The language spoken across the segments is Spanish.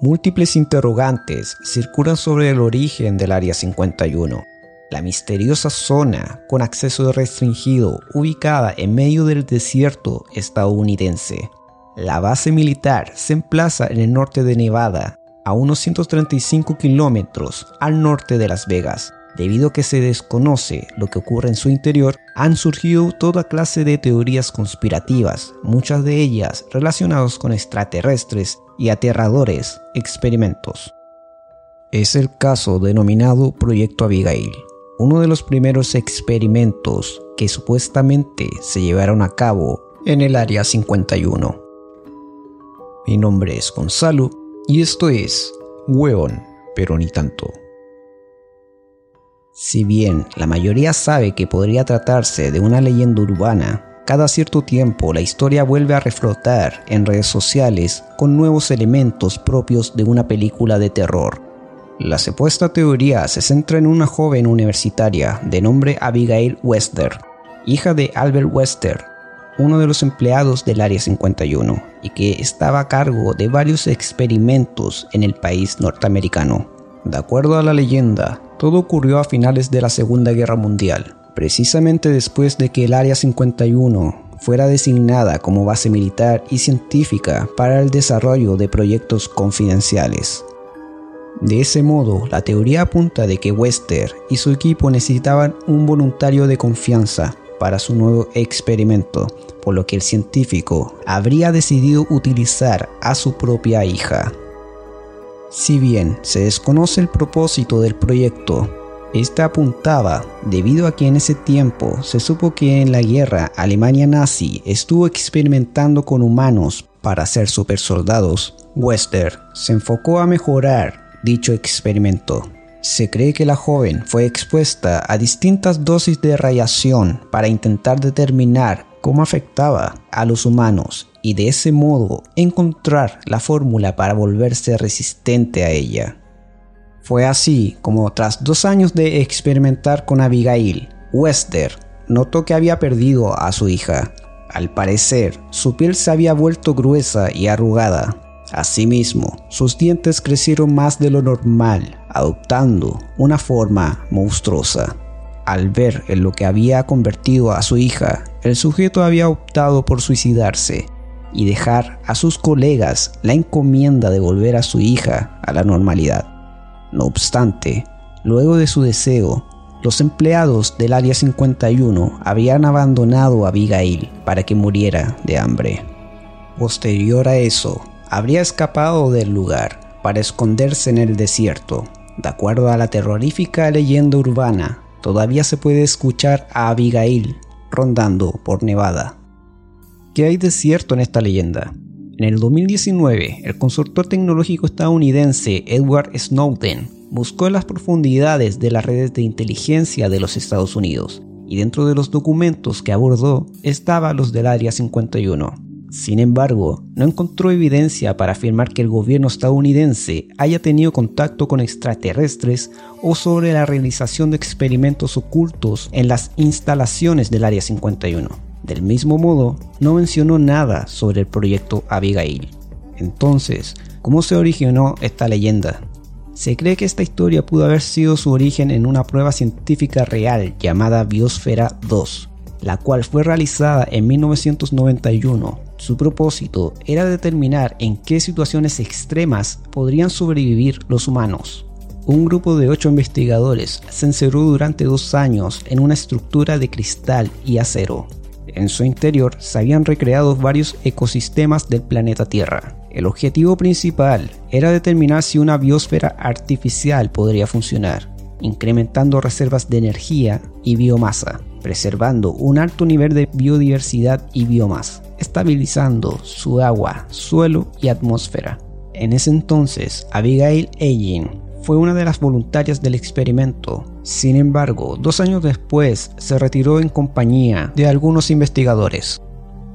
Múltiples interrogantes circulan sobre el origen del Área 51, la misteriosa zona con acceso restringido ubicada en medio del desierto estadounidense. La base militar se emplaza en el norte de Nevada, a unos 135 kilómetros al norte de Las Vegas. Debido a que se desconoce lo que ocurre en su interior, han surgido toda clase de teorías conspirativas, muchas de ellas relacionadas con extraterrestres y aterradores experimentos. Es el caso denominado Proyecto Abigail, uno de los primeros experimentos que supuestamente se llevaron a cabo en el Área 51. Mi nombre es Gonzalo y esto es Hueón, pero ni tanto. Si bien la mayoría sabe que podría tratarse de una leyenda urbana, cada cierto tiempo la historia vuelve a reflotar en redes sociales con nuevos elementos propios de una película de terror. La supuesta teoría se centra en una joven universitaria de nombre Abigail Wester, hija de Albert Wester, uno de los empleados del Área 51, y que estaba a cargo de varios experimentos en el país norteamericano. De acuerdo a la leyenda, todo ocurrió a finales de la Segunda Guerra Mundial, precisamente después de que el Área 51 fuera designada como base militar y científica para el desarrollo de proyectos confidenciales. De ese modo, la teoría apunta de que Wester y su equipo necesitaban un voluntario de confianza para su nuevo experimento, por lo que el científico habría decidido utilizar a su propia hija. Si bien se desconoce el propósito del proyecto, este apuntaba debido a que en ese tiempo se supo que en la guerra Alemania nazi estuvo experimentando con humanos para ser supersoldados. Wester se enfocó a mejorar dicho experimento. Se cree que la joven fue expuesta a distintas dosis de radiación para intentar determinar cómo afectaba a los humanos y de ese modo encontrar la fórmula para volverse resistente a ella. Fue así como tras dos años de experimentar con Abigail, Wester notó que había perdido a su hija. Al parecer, su piel se había vuelto gruesa y arrugada. Asimismo, sus dientes crecieron más de lo normal, adoptando una forma monstruosa. Al ver en lo que había convertido a su hija, el sujeto había optado por suicidarse y dejar a sus colegas la encomienda de volver a su hija a la normalidad. No obstante, luego de su deseo, los empleados del Área 51 habían abandonado a Abigail para que muriera de hambre. Posterior a eso, habría escapado del lugar para esconderse en el desierto. De acuerdo a la terrorífica leyenda urbana, todavía se puede escuchar a Abigail rondando por Nevada. ¿Qué hay de cierto en esta leyenda? En el 2019, el consultor tecnológico estadounidense Edward Snowden buscó en las profundidades de las redes de inteligencia de los Estados Unidos, y dentro de los documentos que abordó estaba los del Área 51. Sin embargo, no encontró evidencia para afirmar que el gobierno estadounidense haya tenido contacto con extraterrestres o sobre la realización de experimentos ocultos en las instalaciones del Área 51. Del mismo modo, no mencionó nada sobre el proyecto Abigail. Entonces, ¿cómo se originó esta leyenda? Se cree que esta historia pudo haber sido su origen en una prueba científica real llamada Biosfera 2, la cual fue realizada en 1991. Su propósito era determinar en qué situaciones extremas podrían sobrevivir los humanos. Un grupo de ocho investigadores se encerró durante dos años en una estructura de cristal y acero, en su interior se habían recreado varios ecosistemas del planeta Tierra. El objetivo principal era determinar si una biosfera artificial podría funcionar, incrementando reservas de energía y biomasa, preservando un alto nivel de biodiversidad y biomasa, estabilizando su agua, suelo y atmósfera. En ese entonces, Abigail Egin fue una de las voluntarias del experimento sin embargo, dos años después se retiró en compañía de algunos investigadores.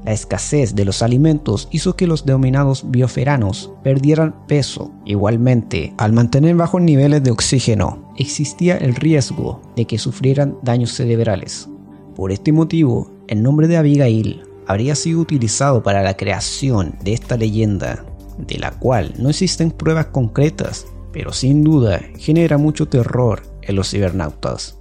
La escasez de los alimentos hizo que los denominados bioferanos perdieran peso. Igualmente, al mantener bajos niveles de oxígeno, existía el riesgo de que sufrieran daños cerebrales. Por este motivo, el nombre de Abigail habría sido utilizado para la creación de esta leyenda. de la cual no existen pruebas concretas, pero sin duda genera mucho terror en los cibernautas.